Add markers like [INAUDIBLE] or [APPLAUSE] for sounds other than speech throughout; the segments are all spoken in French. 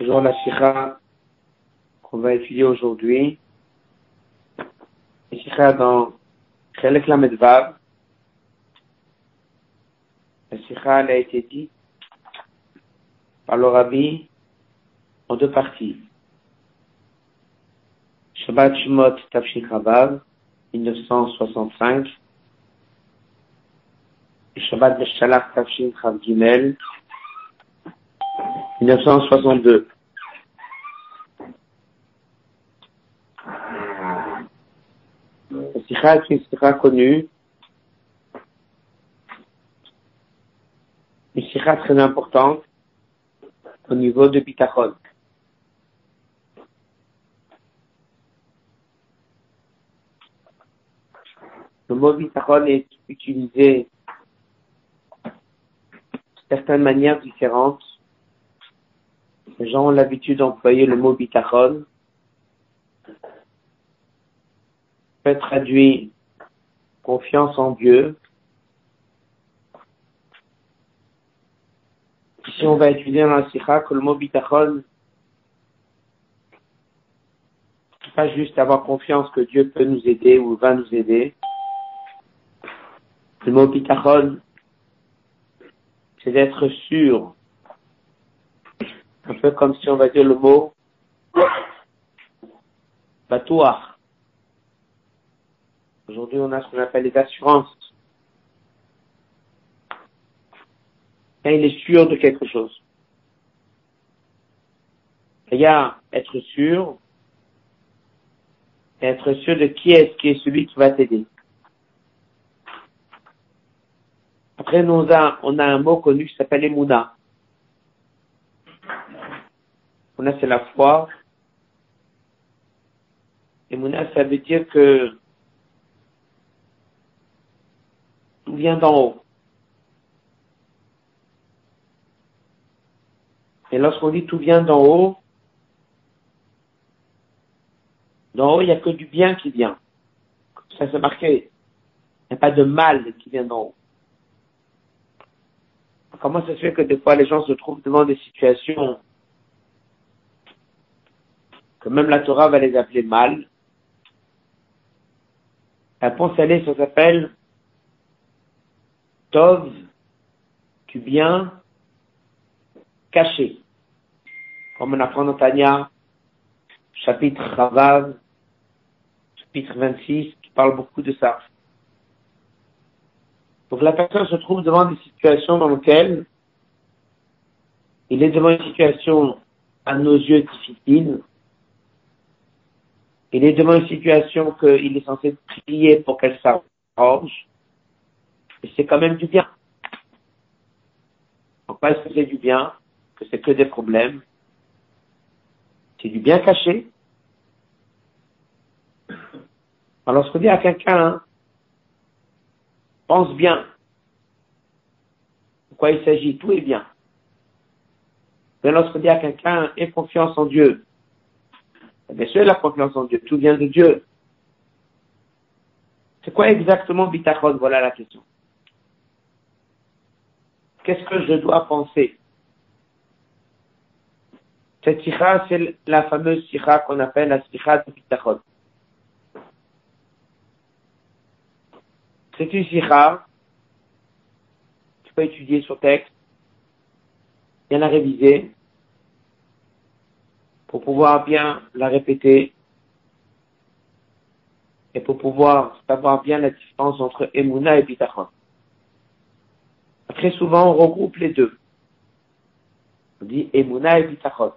Toujours la Shira qu'on va étudier aujourd'hui. La Shira dans Chelek Lamedvav. La Shira elle a été dite par le en deux parties. Shabbat Shemot Tafshik Rabav, 1965. Et Shabbat Beshalach Tafshin Gimel, 1962. La Sikha est une Sikha connue. Une Sikha très importante au niveau de Bitachon. Le mot bitachon est utilisé de certaines manières différentes. Les gens ont l'habitude d'employer le mot bitachon. peut traduit confiance en Dieu. Ici, on va étudier dans la sikha que le mot bitachon pas juste avoir confiance que Dieu peut nous aider ou va nous aider. Le mot bitachon, c'est d'être sûr. Un peu comme si on va dire le mot batouar. Aujourd'hui, on a ce qu'on appelle les assurances. Et il est sûr de quelque chose. Il y a être sûr, et être sûr de qui est-ce qui est celui qui va t'aider. Après, nous, on a, on a un mot connu qui s'appelle Emouna. Emouna, c'est la foi. Emouna, ça veut dire que tout vient d'en haut. Et lorsqu'on dit tout vient d'en haut, d'en haut, il n'y a que du bien qui vient. Ça, c'est marqué. Il n'y a pas de mal qui vient d'en haut. Comment ça se fait que des fois les gens se trouvent devant des situations que même la Torah va les appeler mal La est, ça s'appelle Tov, du bien caché. Comme on apprend dans chapitre Ravav, chapitre 26, qui parle beaucoup de ça. Donc la personne se trouve devant des situations dans lesquelles il est devant une situation à nos yeux difficile. Il est devant une situation qu'il est censé prier pour qu'elle s'arrange. C'est quand même du bien. Pourquoi est-ce que c'est du bien Que c'est que des problèmes C'est du bien caché. Alors, lorsqu'on dit à quelqu'un, pense bien. De quoi il s'agit Tout est bien. Mais lorsqu'on dit à quelqu'un, aie confiance en Dieu, bien sûr, la confiance en Dieu, tout vient de Dieu. C'est quoi exactement bitachon? Voilà la question. Qu'est-ce que je dois penser? Cette sikha, c'est la fameuse sikha qu'on appelle la sikha de bitachon. C'est une sikha. Tu peux étudier sur texte, bien la réviser, pour pouvoir bien la répéter, et pour pouvoir savoir bien la différence entre Emouna et Bitachon. Très souvent, on regroupe les deux. On dit Emouna et Bitachon.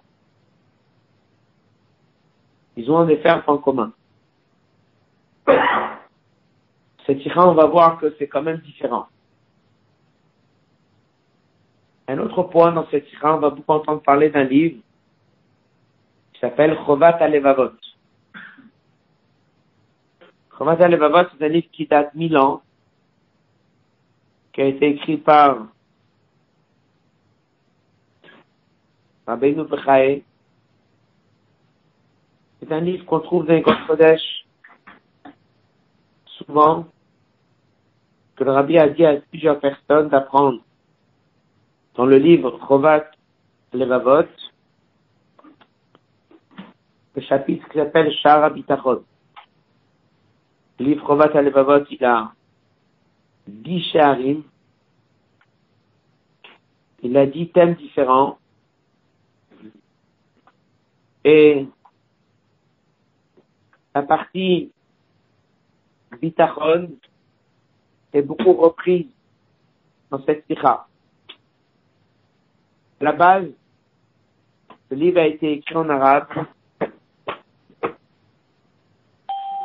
Ils ont des faire en commun [COUGHS] cette sikha, on va voir que c'est quand même différent. Un autre point dans cette sikha, on va beaucoup entendre parler d'un livre s'appelle Chovat Alevavot. Chovat Alevavot, c'est un livre qui date mille ans, qui a été écrit par Rabbeinu Bechae. C'est un livre qu'on trouve dans les Kodesh souvent que le rabbi a dit à plusieurs personnes d'apprendre dans le livre Chovat Levavot, le chapitre qui s'appelle Shara Bitachon. Le livre Rovat Alevavot, il a dix sharim. Il a dix thèmes différents. Et la partie Bitachon est beaucoup reprise dans cette sikha. À la base, le livre a été écrit en arabe.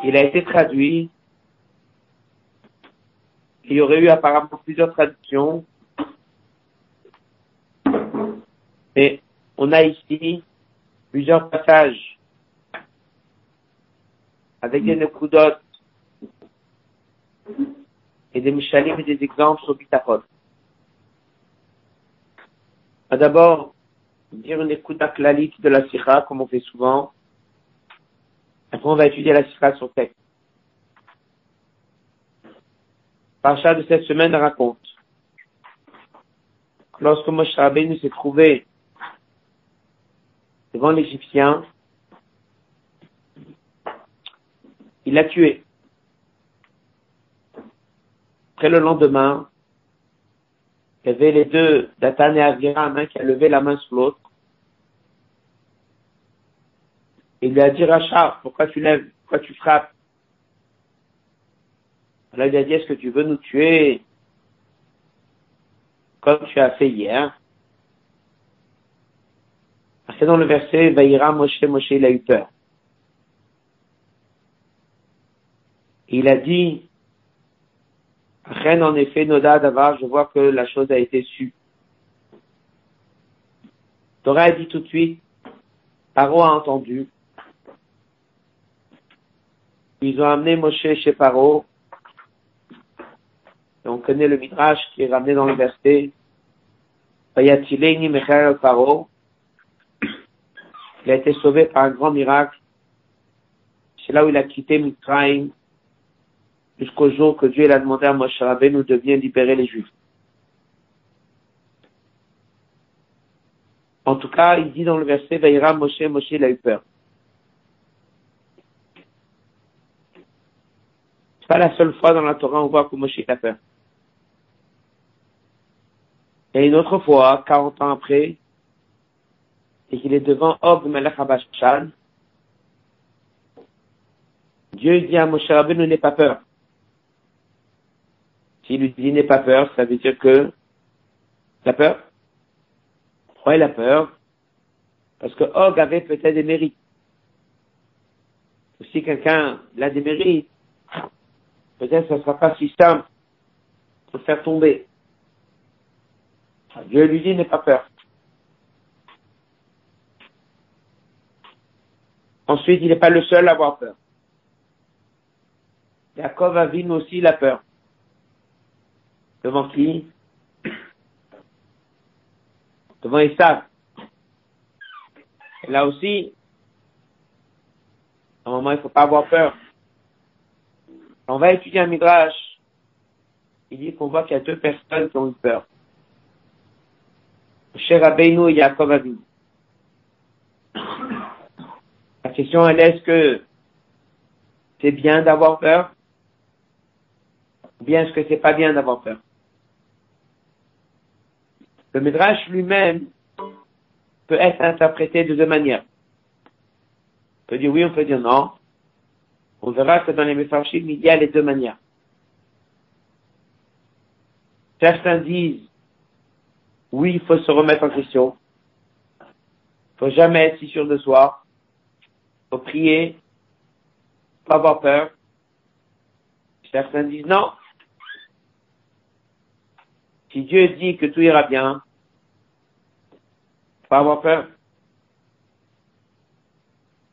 Il a été traduit. Il y aurait eu apparemment plusieurs traductions. Et on a ici plusieurs passages avec des nekudotes et des mishalim et des exemples sur Bitachon. D'abord, dire une écoute clalite de la sikha, comme on fait souvent. Après, on va étudier la sikha sur texte. Parcha de cette semaine raconte lorsque Moshe Rabbeinu s'est trouvé devant l'Égyptien, il l'a tué. Après le lendemain, il y avait les deux, Datan et Aviram, qui a levé la main sur l'autre. Il lui a dit, Racha, pourquoi tu lèves, pourquoi tu frappes? Alors il a dit, est-ce que tu veux nous tuer? Comme tu as fait hier Parce que dans le verset, Vaïra Moshe, Moshe, il a eu peur. Il a dit, Reine, en effet, Noda Davar, je vois que la chose a été sue. Torah a dit tout de suite, Paro a entendu. Ils ont amené Moshe chez Paro. Et on connaît le Midrash qui est ramené dans le verset. Paro. Il a été sauvé par un grand miracle. C'est là où il a quitté Mitraim jusqu'au jour que Dieu a demandé à Moshe Rabbeinu de bien libérer les Juifs. En tout cas, il dit dans le verset, Vaïra Moshe, Moshe, il a eu peur. Pas la seule fois dans la Torah on voit que Moshe a peur. Et une autre fois, 40 ans après, et qu'il est devant Og Melech Dieu dit à Moshe Rabbeinu, n'aie pas peur. S'il lui dit n'aie pas peur, ça veut dire que la peur? Pourquoi il a peur Parce que Og avait peut-être des mérites. Si quelqu'un a des mérites, peut-être que ce ne sera pas si simple de faire tomber. Dieu lui dit n'aie pas peur. Ensuite, il n'est pas le seul à avoir peur. Jacob Avin aussi la peur. Devant qui? Devant Esav. Là aussi, à un moment, il ne faut pas avoir peur. On va étudier un midrash. Il dit qu'on voit qu'il y a deux personnes qui ont eu peur. Cher Abbeinu et Yaakov Avin. La question elle est, est-ce que c'est bien d'avoir peur? Ou bien est-ce que c'est pas bien d'avoir peur? Le Midrash lui-même peut être interprété de deux manières. On peut dire oui, on peut dire non. On verra que dans les Mefarshim, il y a les deux manières. Certains disent oui, il faut se remettre en question. Il faut jamais être si sûr de soi. Il faut prier. Pas avoir peur. Certains disent non, si Dieu dit que tout ira bien, pas avoir peur.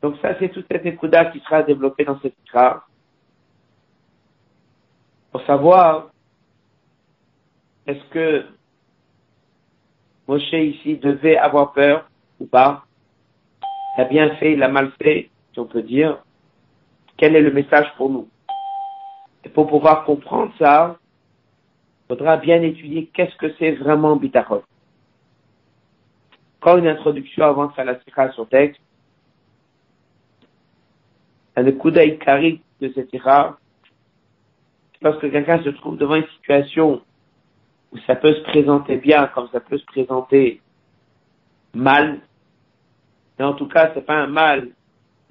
Donc ça, c'est toute cette écoute qui sera développée dans cette phrase. Pour savoir, est-ce que Moshe ici devait avoir peur ou pas Il a bien fait, il a mal fait, si on peut dire. Quel est le message pour nous? Et pour pouvoir comprendre ça, faudra bien étudier qu'est-ce que c'est vraiment bitachon. Quand une introduction avant de faire la sikha sur texte, un coup d'œil carré de cette ira, parce que quelqu'un se trouve devant une situation où ça peut se présenter bien comme ça peut se présenter mal, mais en tout cas, c'est pas un mal,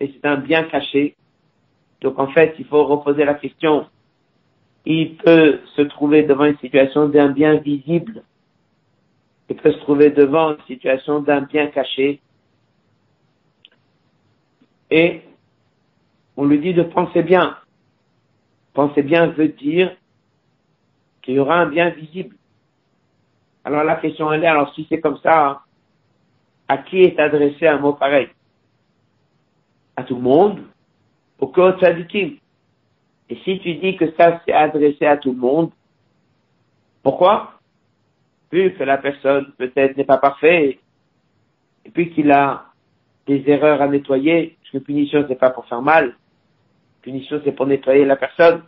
et c'est un bien caché. Donc en fait, il faut reposer la question. Il peut se trouver devant une situation d'un bien visible. Il peut se trouver devant une situation d'un bien caché. Et on lui dit de penser bien. Penser bien veut dire qu'il y aura un bien visible. Alors la question est, alors si c'est comme ça, à qui est adressé un mot pareil? À tout le monde Au code Et si tu dis que ça c'est adressé à tout le monde, pourquoi? Vu que la personne peut-être n'est pas parfaite, et puis qu'il a des erreurs à nettoyer, parce que punition c'est pas pour faire mal, punition c'est pour nettoyer la personne.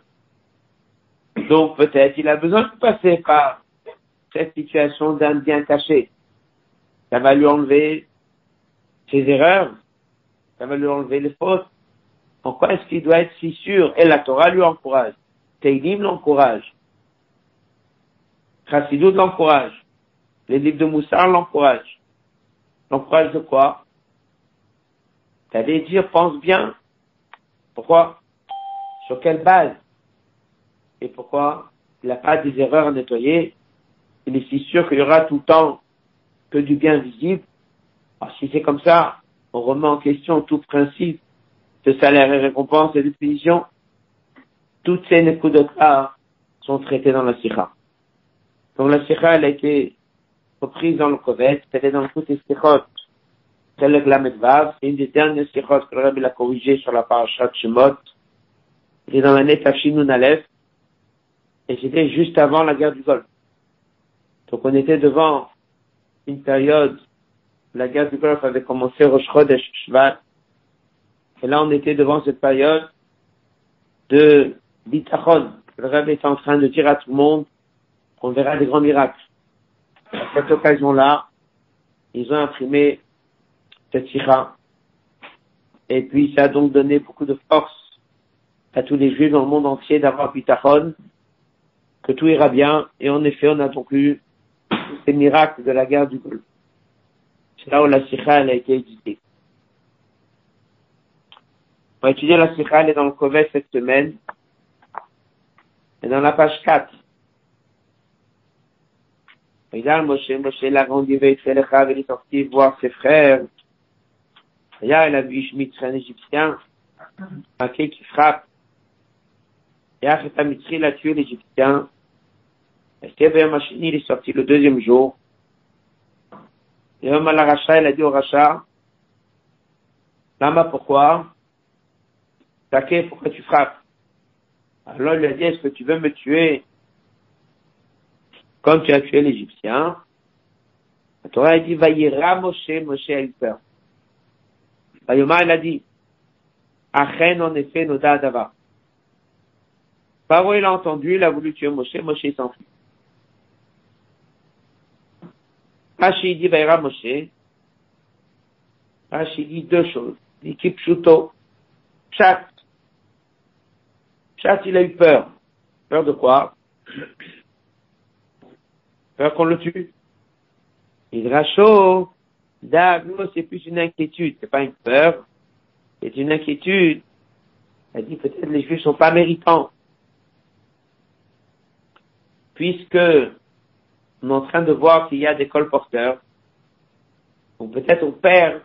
Donc peut-être il a besoin de passer par cette situation d'un bien caché ça va lui enlever ses erreurs, ça va lui enlever les fautes. Pourquoi est-ce qu'il doit être si sûr? Et la Torah lui encourage. Teilim l'encourage. Chassidut l'encourage. Les livres de Moussar l'encouragent. L'encourage de quoi? T'allais dire, pense bien. Pourquoi? Sur quelle base Et pourquoi il n'a pas des erreurs à nettoyer Il est si sûr qu'il y aura tout le temps que du bien visible. Alors, si c'est comme ça, on remet en question tout principe de salaire et récompense et de punition. Toutes ces là sont traitées dans la Sikha. Donc la Sikha, elle a été reprise dans le Kovet, est dans toutes les Sikhot. C'est le Glamedvav, c'est une des dernières Sikhot que le Rabbi l'a corrigé sur la parachat Shemot. Est dans l'année Tafshinun Aleph, et c'était juste avant la guerre du Golfe. Donc on était devant une période, la guerre du Golfe avait commencé au Chodesh Shvat, et là on était devant cette période de bitachon. Le rêve était en train de dire à tout le monde qu'on verra des grands miracles. À cette occasion-là, ils ont imprimé cette sira. Et puis ça a donc donné beaucoup de force à tous les juifs dans le monde entier d'avoir bitachon, que tout ira bien. Et en effet, on a donc eu ces miracles de la guerre du Golfe. C'est là où la sikha a été éditée. On va étudier la sikha, elle est dans le Kovet cette semaine. Et dans la page 4. Regarde Moshe, Moshe l'a rendu il est sorti voir ses frères. Regarde, il a vu Ishmitz, un Égyptien, un qui frappe. Et Mitri l'a tué l'Égyptien. Il est sorti le deuxième jour. Et Omar la Racha, il a dit au Racha, Lama, pourquoi? Také, pourquoi tu frappes? Alors il lui a dit, est-ce que tu veux me tuer? Comme tu as tué l'Égyptien? La Torah a dit, Vayira Moshe, Moshe a eu peur. Il a dit, Achen, en effet, Noda Adava. Paro, il a entendu, il a voulu tuer Moshe, Moshe s'enfuit. Rashi dit Vaïra Moshe. Rashi dit deux choses. Il dit Kipshuto. Pshat. Pshat, il a eu peur. Peur de quoi? Peur qu'on le tue. Il racho. D'aglo, c'est plus une inquiétude. C'est pas une peur. C'est une inquiétude. Elle dit peut-être les juifs sont pas méritants. Puisque on est en train de voir qu'il y a des colporteurs. Donc peut-être on perd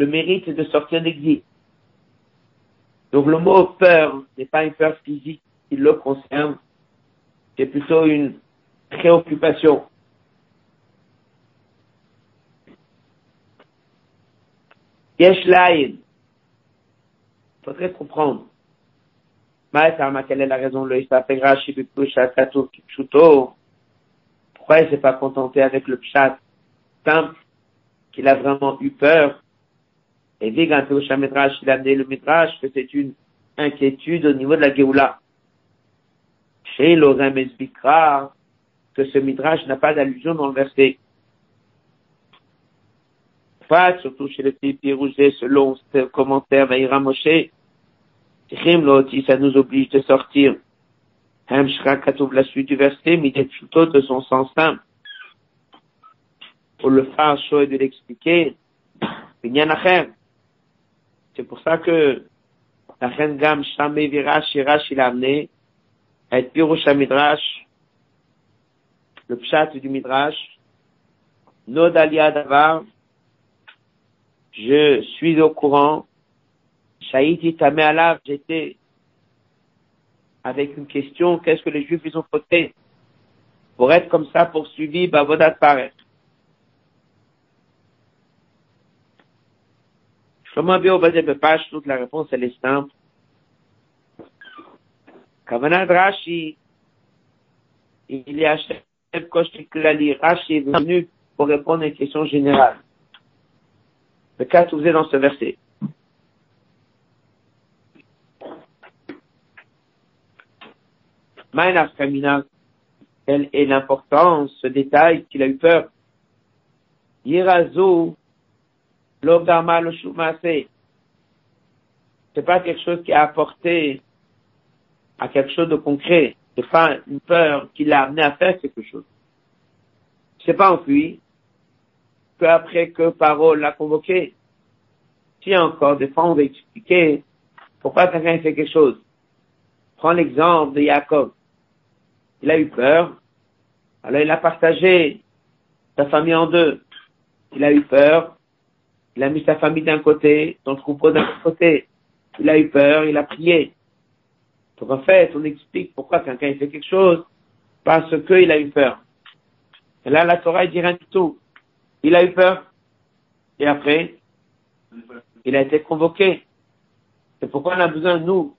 le mérite de sortir d'exil. Donc le mot peur n'est pas une peur physique qui le concerne, c'est plutôt une préoccupation. Yesh il faudrait comprendre. Quelle est la raison? Pourquoi il s'est pas contenté avec le pshat simple, qu'il a vraiment eu peur? Et dit quand il a amené le midrash que c'est une inquiétude au niveau de la Géoula. Chez l'Orem Esbikra, que ce midrash n'a pas d'allusion dans le verset. Pas, surtout chez le petit Rouget, selon ce commentaire Vaïra Moshe, si ça nous oblige de sortir. la suite du verset, plutôt de son sens simple. Pour le faire chaud et de l'expliquer, c'est pour ça que la reine Gam Shamé Virash Shirash il a amené être Pirusha Midrash, le pshat du Midrash, Nodalia Davar, je suis au courant, Shaïti Tamé Alav, j'étais avec une question, qu'est-ce que les Juifs ils ont fauté pour être comme ça poursuivis, Bavodat paraître. Shlomo Obadiah Bepash, toute la réponse elle est simple. Kavanad Rashi, il y a Koshik Klali, Rashi est venu pour répondre à une question générale. Le cas trouvé dans ce verset. Quelle est l'importance, ce détail qu'il a eu peur. Yirazo, l'ogdama le. C'est pas quelque chose qui a apporté à quelque chose de concret. C'est pas une peur qui l'a amené à faire quelque chose. C'est pas enfui que après que Parole l'a convoqué. Si encore, des fois, on va expliquer pourquoi quelqu'un fait quelque chose. Prends l'exemple de Jacob. Il a eu peur. Alors il a partagé sa famille en deux. Il a eu peur. Il a mis sa famille d'un côté, son troupeau d'un côté. Il a eu peur, il a prié. Donc en fait, on explique pourquoi quelqu'un fait quelque chose parce qu'il a eu peur. Et là, la Torah, il dit rien du tout. Il a eu peur. Et après, il a été convoqué. C'est pourquoi on a besoin, nous,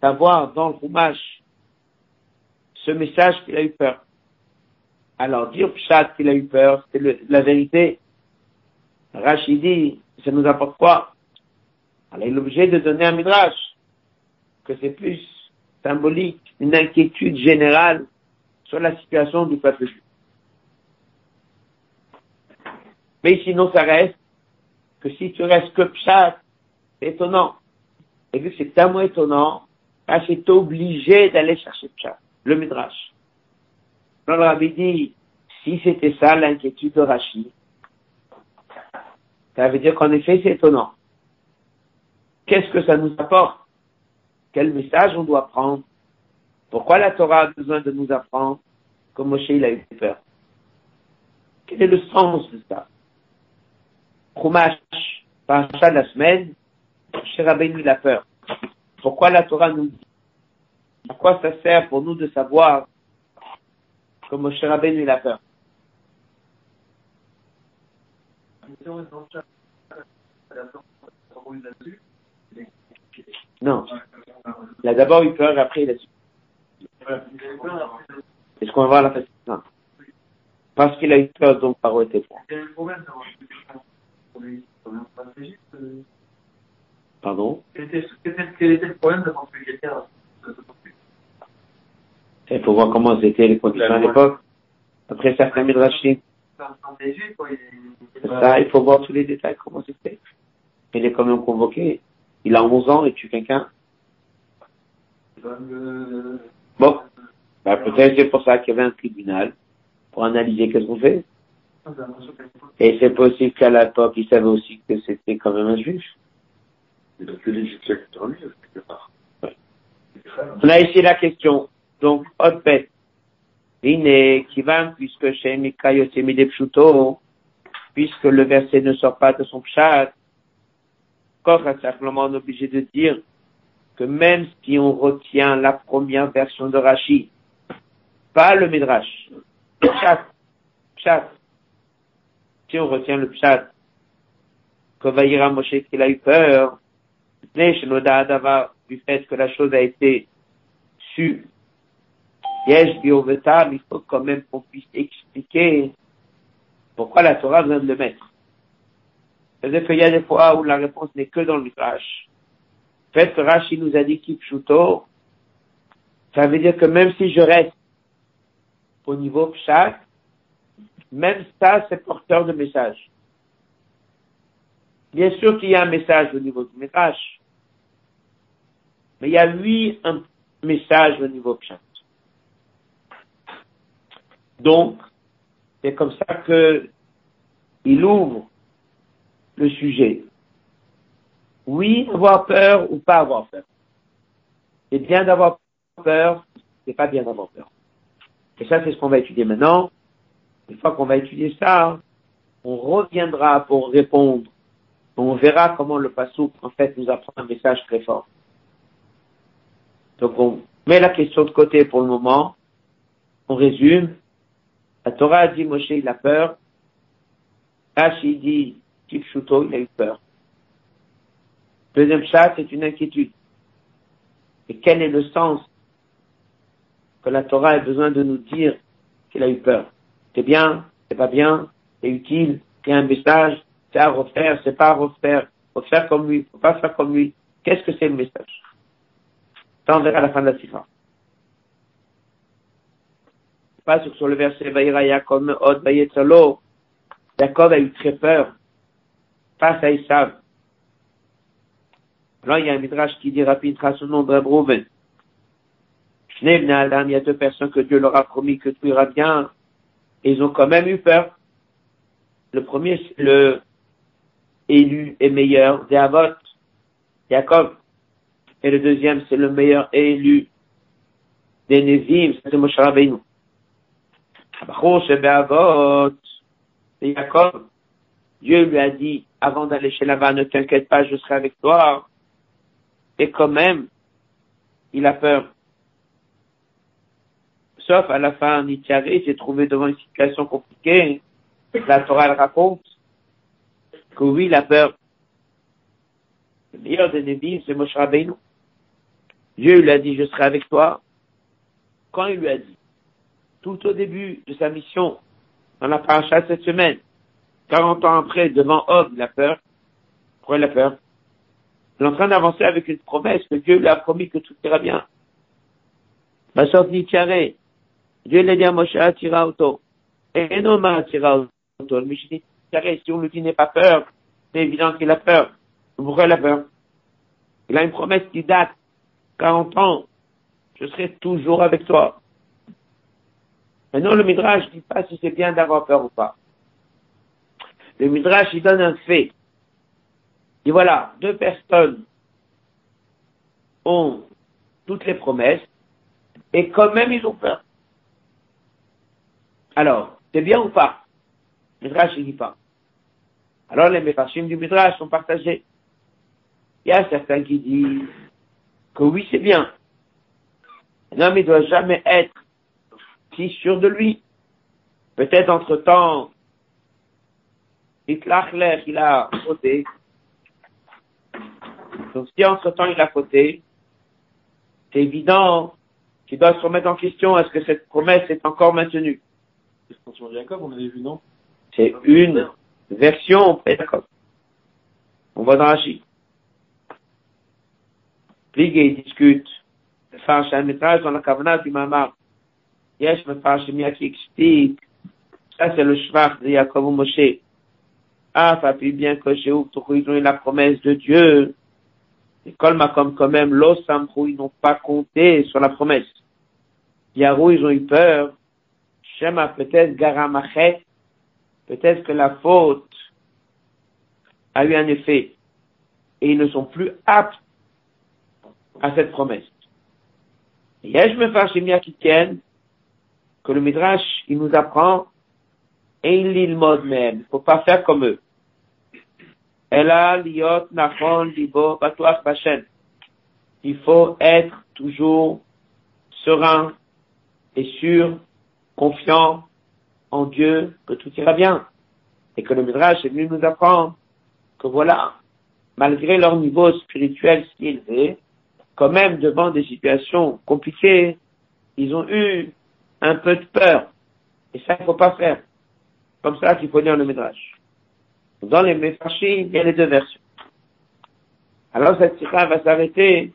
d'avoir dans le roumage ce message qu'il a eu peur. Alors, dire Pshat qu'il a eu peur, c'est la vérité. Rachidi, ça nous apporte quoi? Alors, il est obligé de donner un midrash, que c'est plus symbolique, une inquiétude générale sur la situation du peuple juif. Mais sinon, ça reste que si tu restes que Pshat, c'est étonnant. Et vu que c'est tellement étonnant, Rachid est obligé d'aller chercher Pshat, le Midrash. Alors, Rabbi dit, si c'était ça l'inquiétude de Rachid, ça veut dire qu'en effet, c'est étonnant. Qu'est-ce que ça nous apporte? Quel message on doit prendre? Pourquoi la Torah a besoin de nous apprendre comme Moshe il a eu peur? Quel est le sens de ça? Chumash, ça de la semaine, chez Rabbeinu il a peur. Pourquoi la Torah nous dit À quoi ça sert pour nous de savoir que Moshe Rabbeinu il a peur? Non. Il a d'abord eu peur, après il a su. Est-ce qu'on va voir la Non. Parce qu'il a eu peur, donc par était Pardon? Quel était le problème de construire quelqu'un Il faut voir comment c'était les conditions à l'époque. Après certains midrashim. Ça, il faut voir tous les détails, comment c'était. Il est quand même convoqué. Il a 11 ans et tue quelqu'un. Bon. Bah, peut-être c'est pour ça qu'il y avait un tribunal pour analyser qu'est-ce qu'on fait. Et c'est possible qu'à l'époque, il savait aussi que c'était quand même un juif. On a ici la question. Donc, Otpet. Ine, Kivan, puisque chez Pshuto, puisque le verset ne sort pas de son pshat, Koch a simplement obligé de dire que même si on retient la première version de Rashi, pas le Midrash, pshat, pshat, si on retient le pshat, que Vaïra Moshe qu'il a eu peur, du fait que la chose a été su il faut quand même qu'on puisse expliquer pourquoi la Torah vient de le mettre. C'est-à-dire qu'il y a des fois où la réponse n'est que dans le Midrash. Fait que Rashi nous a dit Kipshuto, ça veut dire que même si je reste au niveau Pshat, même ça, c'est porteur de message. Bien sûr qu'il y a un message au niveau du Midrash. Mais il y a lui un message au niveau pshat. Donc, c'est comme ça que il ouvre le sujet. Oui, avoir peur ou pas avoir peur. C'est bien d'avoir peur, c'est pas bien d'avoir peur. Et ça, c'est ce qu'on va étudier maintenant. Une fois qu'on va étudier ça, on reviendra pour répondre. On verra comment le Passouk, en fait, nous apprend un message très fort. Donc, on met la question de côté pour le moment. On résume. La Torah a dit, Moshe, il a peur. Rashi dit, Tipshuto, il a eu peur. Deuxième chat, c'est une inquiétude. Et quel est le sens que la Torah a besoin de nous dire qu'il a eu peur? C'est bien, c'est pas bien, c'est utile, c'est un message, c'est à refaire, c'est pas à refaire, faut faire comme lui, faut pas faire comme lui. Qu'est-ce que c'est le message? Ça, on verra à la fin de la cifra. Sur le verset Vaïra Yaakov Od Jacob a eu très peur face à Esav. Alors il y a un midrash qui dit rapidement son nom de Rouven. Il y a deux personnes que Dieu leur a promis que tout ira bien. Ils ont quand même eu peur. Le premier, c'est le élu et meilleur des Avot, Jacob. Et le deuxième, c'est le meilleur élu des Nevim, c'est Moshe Rabbeinu. C'est Jacob. Dieu lui a dit, avant d'aller chez là-bas, ne t'inquiète pas, je serai avec toi. Et quand même, il a peur. Sauf à la fin, Nitiaré s'est trouvé devant une situation compliquée. La Torah raconte que oui, il a peur. Le meilleur des Nébis, c'est Moshe Rabbeinu. Dieu lui a dit, je serai avec toi. Quand il lui a dit, tout au début de sa mission, dans la paracha cette semaine, 40 ans après, devant Hob, il a peur. Pourquoi il a peur? Il est en train d'avancer avec une promesse que Dieu lui a promis que tout ira bien. Va sortir tiare. Dieu l'a dit à Moshe, tira auto. Et non, ma tira auto. Mais si on lui dit n'est pas peur, c'est évident qu'il a peur. Pourquoi il a peur? Il a une promesse qui date 40 ans. Je serai toujours avec toi. Maintenant, le Midrash ne dit pas si c'est bien d'avoir peur ou pas. Le Midrash, il donne un fait. Et voilà, deux personnes ont toutes les promesses et quand même ils ont peur. Alors, c'est bien ou pas? Midrash ne dit pas. Alors les méfachim du Midrash sont partagés. Il y a certains qui disent que oui, c'est bien. Un homme, il ne doit jamais être si sûr de lui. Peut-être entre-temps, il a ôté donc si entre-temps il a fauté, c'est évident qu'il doit se remettre en question est-ce que cette promesse est encore maintenue? C'est Jacob, on avait vu, non? C'est une version Jacob. On va dans Rachid. Pligue discute. Faire un métrage dans la Kavana du Mamar. Yesh me Mia qui explique. Ça, c'est le Shvach de Jacob ou Moshe. Ah, ça fait bien que ont eu la promesse de Dieu. Et comme quand même, l'os ils n'ont pas compté sur la promesse. Yarou, ils ont eu peur. Shema, peut-être, Garamachet, peut-être que la faute a eu un effet. Et ils ne sont plus aptes à cette promesse. Et je me fais qui tiennent que le Midrash, il nous apprend, et il mode même. Il faut pas faire comme eux. Il faut être toujours serein et sûr, confiant en Dieu que tout ira bien. Et que le Midrash est venu nous apprendre que voilà, malgré leur niveau spirituel si élevé, quand même devant des situations compliquées, ils ont eu un peu de peur. Et ça, il faut pas faire. Comme ça qu'il faut lire le Midrash. Dans les Mefarshim, il y a les deux versions. Alors cette sikha va s'arrêter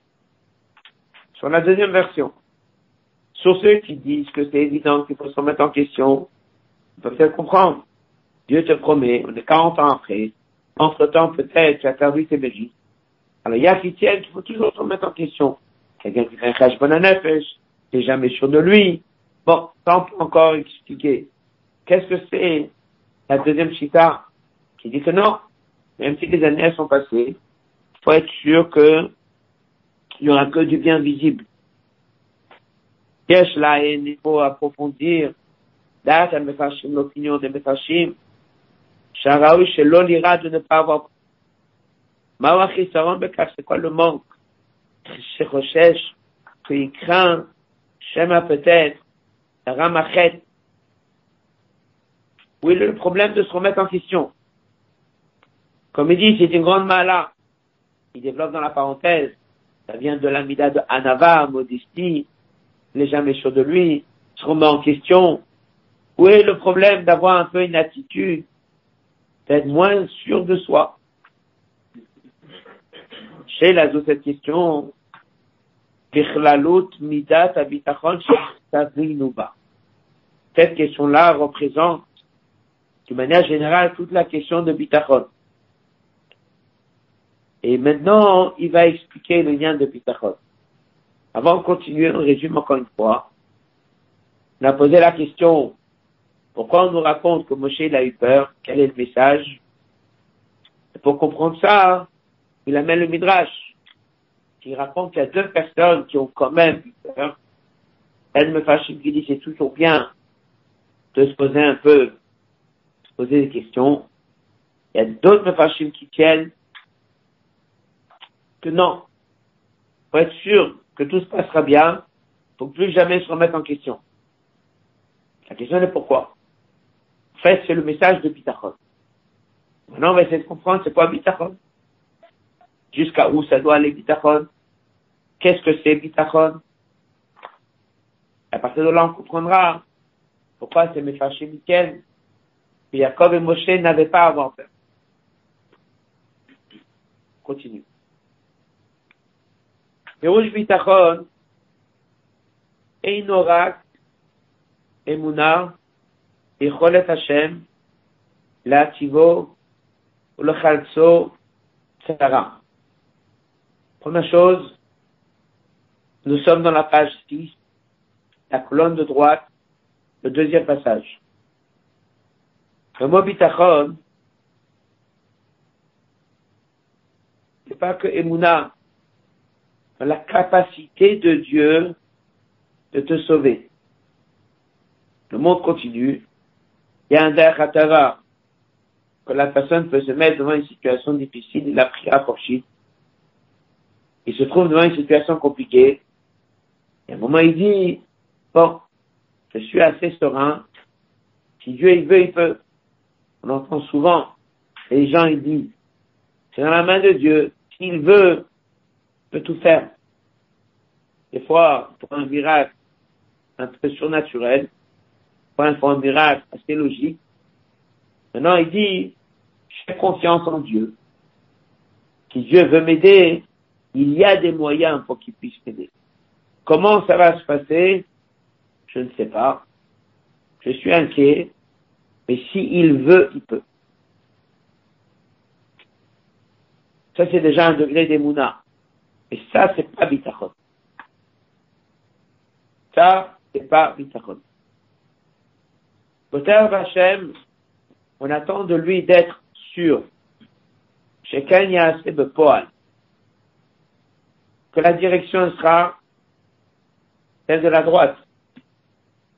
sur la deuxième version. Sur ceux qui disent que c'est évident qu'il faut se remettre en question, on peut faire comprendre. Dieu te promet, on est 40 ans après, entre temps peut-être tu as perdu tes bégies. Alors il y a qui tiennent qu'il faut toujours se remettre en question. quelqu'un qui fait un cheshbon nefesh, n'est jamais sûr de lui. Bon, peut encore expliquer. Qu'est-ce que c'est la deuxième chita qui dit que non, même si les années sont passées, faut être sûr que il n'y aura que du bien visible. Yesh là, il faut approfondir? Date l'opinion des Mefashim, Sharaoui chez l'ira de ne pas avoir Mawachi Saron Bekar, c'est quoi le manque? Chez Rochesh, qu'il craint, Shema peut-être, Ramachet. Oui, le problème de se remettre en question? Comme il dit, c'est une grande mala. Il développe dans la parenthèse. Ça vient de l'amida de Anava, modestie. N'est jamais chaud de lui. Se remet en question. Où est le problème d'avoir un peu une attitude, d'être moins sûr de soi? Chez la cette question, Cette question-là représente, de manière générale, toute la question de bitachon. Et maintenant, il va expliquer le lien de bitachon. Avant de continuer, on résume encore une fois. On a posé la question, pourquoi on nous raconte que Moshe a eu peur? Quel est le message? Et Pour comprendre ça, il amène le Midrash, qui raconte qu'il y a deux personnes qui ont quand même eu peur. Elle me fâche qui dit c'est toujours bien de se poser un peu, se poser des questions. Il y a d'autres Mefashim qui tiennent que non. Pour être sûr que tout se passera bien, faut plus jamais se remettre en question. La question est pourquoi fait, c'est le message de Bitachon. Maintenant, on va essayer de comprendre c'est quoi Bitachon. Jusqu'à où ça doit aller, bitachon? Qu'est-ce que c'est, bitachon? À partir de là, on comprendra pourquoi c'est Mefashé Miken que Jacob et Moshe n'avaient pas avant peur. Continue. Bitachon Einorak Emuna Echolet Hashem Lativo Ulchalso Sarah. Première chose, nous sommes dans la page 6, la colonne de droite, le deuxième passage. Le mot bitachon, c'est pas que Emouna, la capacité de Dieu de te sauver. Le monde continue il y a un derchatara, que la personne peut se mettre devant une situation difficile, il a pris à Porchit. Il se trouve devant une situation compliquée. Et à un moment, il dit, bon, je suis assez serein. Si Dieu il veut, il peut. On entend souvent les gens, ils disent, c'est dans la main de Dieu. S'il veut, il peut tout faire. Des fois, pour un miracle un peu surnaturel, pour un miracle assez logique. Maintenant, il dit, j'ai confiance en Dieu. Si Dieu veut m'aider, il y a des moyens pour qu'il puisse m'aider. Comment ça va se passer Je ne sais pas. Je suis inquiet. Mais s'il veut, il peut. Ça, c'est déjà un degré d'émouna. Et ça, c'est pas bitachon. Ça, c'est pas bitachon. Hashem, on attend de lui d'être sûr. Que la direction sera celle de la droite.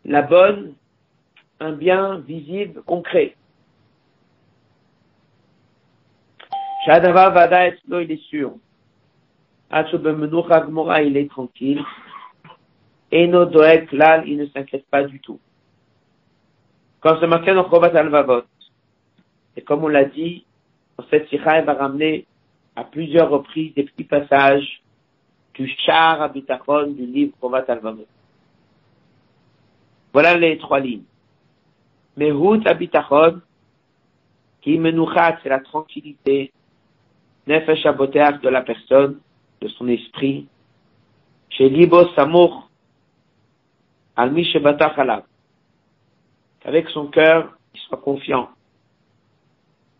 La bonne, un bien visible, concret. Shadava Vada il est sûr. il est tranquille. Et nos Doek Lal, il ne s'inquiète pas du tout. Quand c'est marqué dans Chovat al et comme on l'a dit, dans cette sikha, va ramener à plusieurs reprises des petits passages du char habitachon du livre Chovat al Voilà les trois lignes. Mehut habitachon, qui menouchat, c'est la tranquillité, nefesh aboteach de la personne, de son esprit, chez libo samour, al mi avec son cœur, il soit confiant.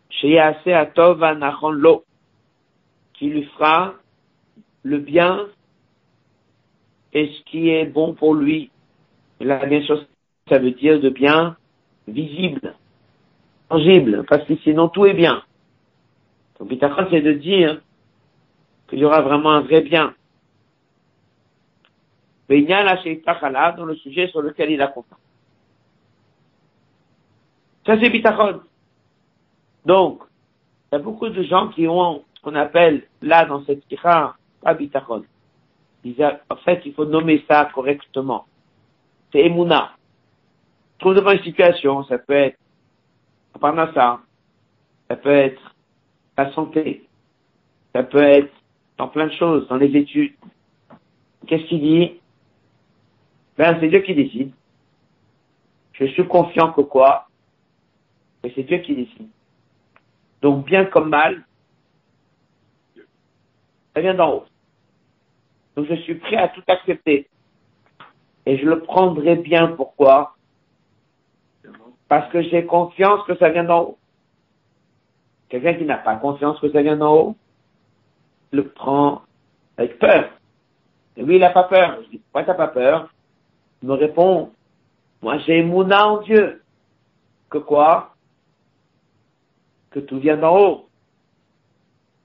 Chez Atov lo, qui lui fera le bien et ce qui est bon pour lui. Là, bien sûr, ça veut dire de bien visible, tangible, parce que sinon tout est bien. Donc, bitachon, c'est de dire qu'il y aura vraiment un vrai bien. Mais il y a là chez dans le sujet sur lequel il a confiance. Ça, c'est bitachon. Donc, il y a beaucoup de gens qui ont ce qu'on appelle là dans cette kira, En fait, il faut nommer ça correctement. C'est emuna. Trouve devant une situation, ça peut être ça, ça peut être la santé, ça peut être dans plein de choses, dans les études. Qu'est-ce qu'il dit? Ben, c'est Dieu qui décide. Je suis confiant que quoi? Mais c'est Dieu qui décide. Donc, bien comme mal, ça vient d'en haut. Donc, je suis prêt à tout accepter. Et je le prendrai bien. Pourquoi? Parce que j'ai confiance que ça vient d'en haut. Quelqu'un qui n'a pas confiance que ça vient d'en haut, le prend avec peur. Et lui, il n'a pas peur. Je dis, pourquoi t'as pas peur? Il me répond, moi j'ai mouna en Dieu. Que quoi? Que tout vient d'en haut.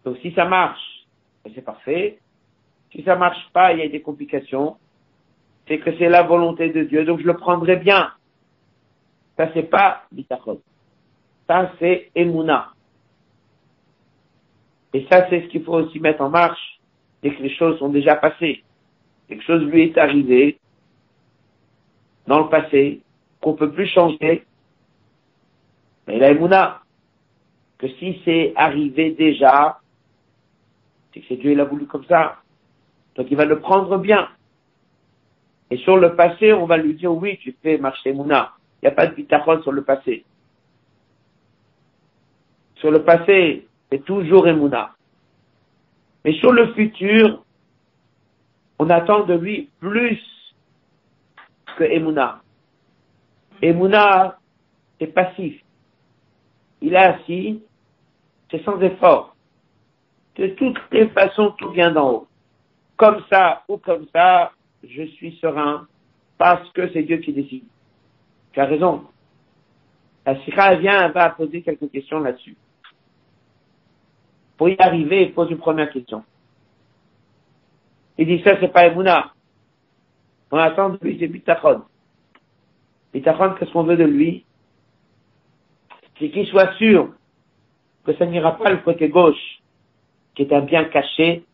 Donc si ça marche, ben, c'est parfait. Si ça marche pas, il y a des complications. C'est que c'est la volonté de Dieu, donc je le prendrai bien. Ça c'est pas bitachon. Ça c'est emuna. Et ça, c'est ce qu'il faut aussi mettre en marche dès que les choses sont déjà passées. Quelque chose lui est arrivé dans le passé, qu'on peut plus changer. Mais la Emouna, que si c'est arrivé déjà, c'est que Dieu, il a voulu comme ça. Donc il va le prendre bien. Et sur le passé, on va lui dire, oui, tu fais marcher Mouna. Il n'y a pas de bitachon sur le passé. Sur le passé, c'est toujours Emouna. Mais sur le futur, on attend de lui plus que Emouna. Emouna, c'est passif. Il est assis, c'est sans effort. De toutes les façons, tout vient d'en haut. Comme ça ou comme ça, je suis serein parce que c'est Dieu qui décide. Tu as raison. La Sira vient, elle va poser quelques questions là-dessus. Pour y arriver, il pose une première question. Il dit ça, c'est pas Emouna. On attend de lui, c'est Bitachon. Bitachon, qu'est-ce qu'on veut de lui? C'est qu'il soit sûr que ça n'ira pas le côté gauche, qui est un bien caché,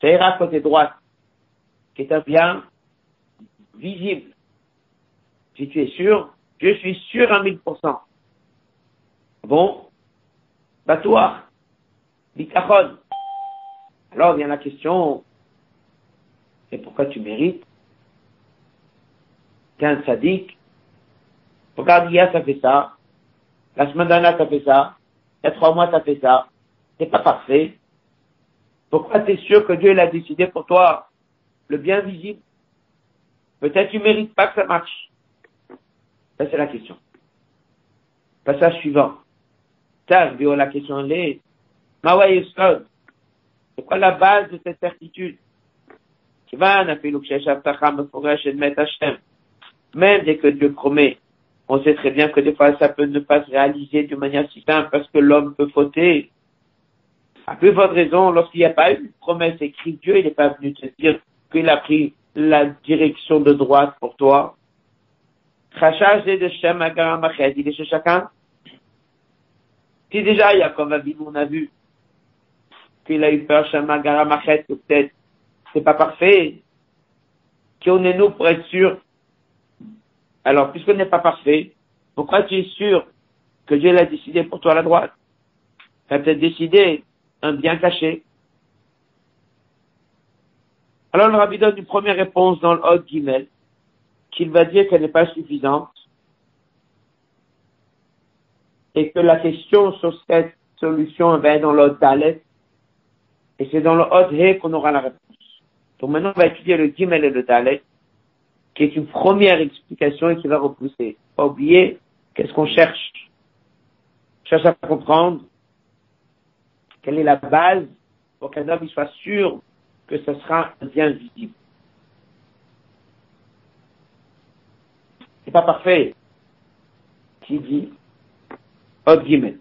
ça ira côté droite, qui est un bien visible. Si tu es sûr, je suis sûr à 1000%. Bon, toi, bitachon. Alors vient la question, et pourquoi tu mérites T'es un sadique. Regarde, hier, ça fait ça. La semaine dernière, ça fait ça. Il y a trois mois, ça fait ça. C'est pas parfait. Pourquoi tu es sûr que Dieu l'a décidé pour toi le bien visible Peut-être tu mérites pas que ça marche. Ça, c'est la question. Passage suivant. Ça, la question est, c'est quoi la base de cette certitude? Même dès que Dieu promet, on sait très bien que des fois ça peut ne pas se réaliser de manière si simple parce que l'homme peut fauter. À plus votre raison, lorsqu'il n'y a pas eu une promesse écrite, Dieu n'est pas venu te dire qu'il a pris la direction de droite pour toi. De il est chez chacun. Si déjà Yaakov Avinu, on a vu qu'il a eu peur Shem Agaramachet, peut-être c'est pas parfait. Qui on est nous pour être sûr Alors, puisqu'on n'est pas parfait, pourquoi tu es sûr que Dieu l'a décidé pour toi à la droite? Tu as peut-être décidé un bien caché. Alors le rabbi donne une première réponse dans le Hot Gimel, qu'il va dire qu'elle n'est pas suffisante, et que la question sur cette solution va être dans le Hot Dalet, et c'est dans le Hot He qu'on aura la réponse. Donc maintenant, on va étudier le Gimel et le Dalet, qui est une première explication et qui va repousser. Pas oublier, qu'est-ce qu'on cherche On cherche à comprendre quelle est la base pour qu'un homme soit sûr que ce sera un bien visible. C'est pas parfait. Qui dit Gimel.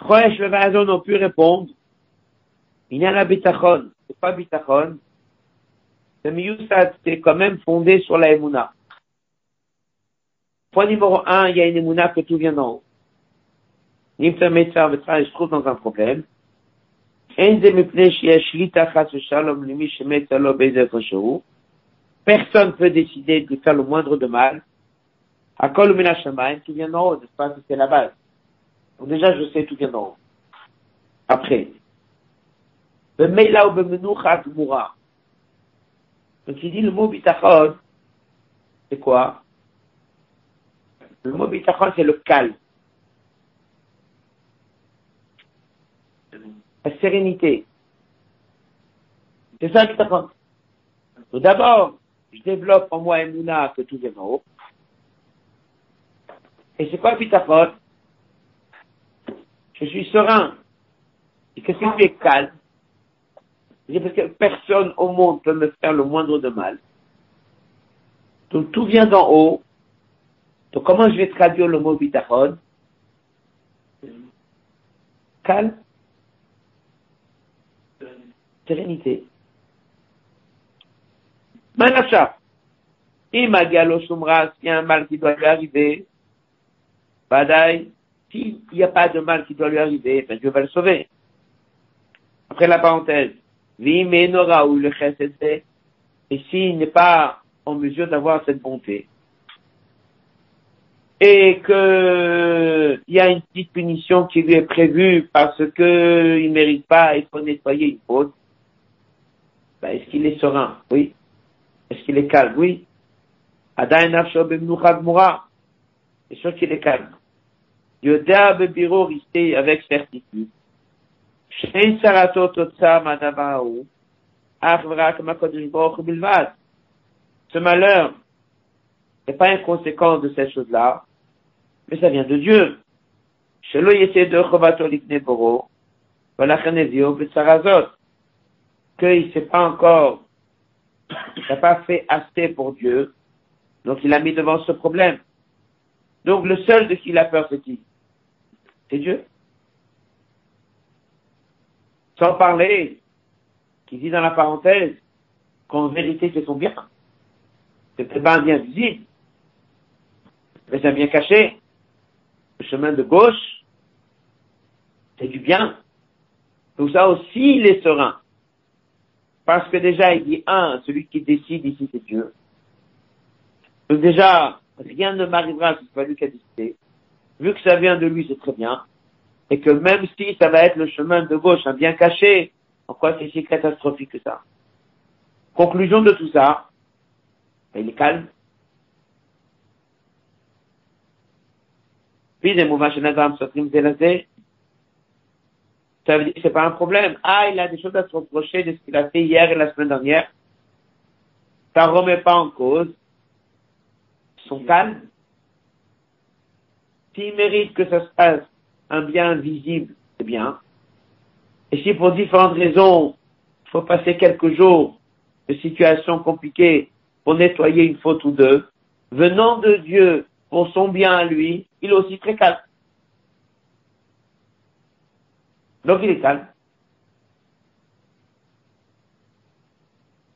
Choesh le Vazon n'ont pu répondre. Il y a la bitachon. C'est pas bitachon. Le Miyusat, c'est quand même fondé sur la Emouna. Point numéro un, il y a une Emouna que tout vient d'en haut. Vetzar, je trouve dans un problème. Personne peut décider de faire le moindre de mal. À tout vient d'en haut, n'est-ce pas? C'est la base. Donc déjà, je sais tout vient d'en haut. Après. Donc il dit le mot bitachon, c'est quoi? Le mot bitachon, c'est le calme. La sérénité. C'est ça le bitachon. Tout d'abord, je développe en moi Emouna que tout vient d'en haut. Et c'est quoi le bitachon? Je suis serein. Et qu'est-ce qui est calme? parce que personne au monde peut me faire le moindre de mal. Donc tout vient d'en haut. Donc comment je vais traduire le mot bitachon Calme Sérénité. Manacha. Imagalo Sumra, s'il y a un mal qui doit lui arriver, Badaï, s'il n'y a pas de mal qui doit lui arriver, ben Dieu va le sauver. Après la parenthèse. ou le et s'il n'est pas en mesure d'avoir cette bonté, et que il y a une petite punition qui lui est prévue parce que il mérite pas, il faut nettoyer une faute, ben, est-ce qu'il est serein? Oui. Est-ce qu'il est calme? Oui. C'est sûr qu'il est calme. Yoda Bebiro resté avec certitude. Ce malheur n'est pas une conséquence de cette chose-là, mais ça vient de Dieu. Yessé de Chovato Boro, voilà Sarazot, qu'il s'est pas encore, il n'a pas fait assez pour Dieu, donc il a mis devant ce problème. Donc le seul de qui il a peur, c'est qui? C'est Dieu. Sans parler, qui dit dans la parenthèse, qu'en vérité c'est son bien. C'est pas un bien visible, mais c'est un bien caché. Le chemin de gauche, c'est du bien. Tout ça aussi, il est serein. Parce que déjà, il dit, un, celui qui décide ici, c'est Dieu. Donc déjà, rien ne m'arrivera si c'est pas lui qui a décidé. Vu que ça vient de lui, c'est très bien et que même si ça va être le chemin de gauche, un bien caché, en quoi c'est si catastrophique que ça? Conclusion de tout ça, ben, il est calme. Puis des mouvements chez Nadam ça veut c'est pas un problème. Ah, il a des choses à se reprocher de ce qu'il a fait hier et la semaine dernière. Ça remet pas en cause son calme. S'il mérite que ça se passe un bien visible, c'est bien. Et si pour différentes raisons, il faut passer quelques jours de situations compliquées pour nettoyer une faute ou deux, venant de Dieu pour son bien à lui, il est aussi très calme. Donc il est calme.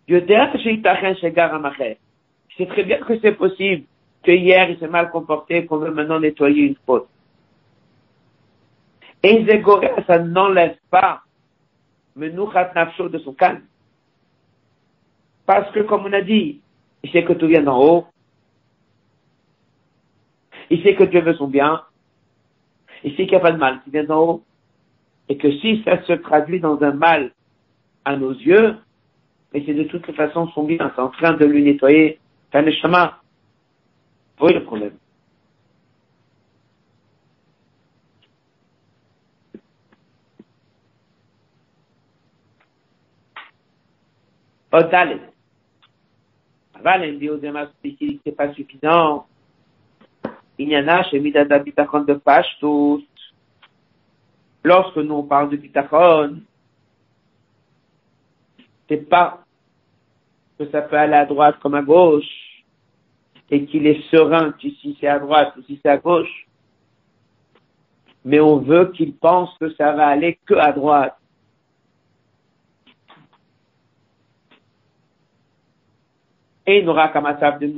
C'est très bien que c'est possible que hier il s'est mal comporté, qu'on veut maintenant nettoyer une faute. Et ça n'enlève pas Menouchat Nafsho de son calme. Parce que, comme on a dit, il sait que tout vient d'en haut. Il sait que Dieu veut son bien. Il sait qu'il n'y a pas de mal qui vient d'en haut et que si ça se traduit dans un mal à nos yeux, mais c'est de toutes les façons son bien, c'est en train de lui nettoyer ta neshama. Oui, le problème? Odalet. Aval, dit aux c'est pas suffisant. Il y en a chez Midadabitakon de Pashtus lorsque nous on parle de bitachon, c'est pas que ça peut aller à droite comme à gauche, et qu'il est serein si c'est à droite ou si c'est à gauche. Mais on veut qu'il pense que ça va aller que à droite. Et n'aura qu'à de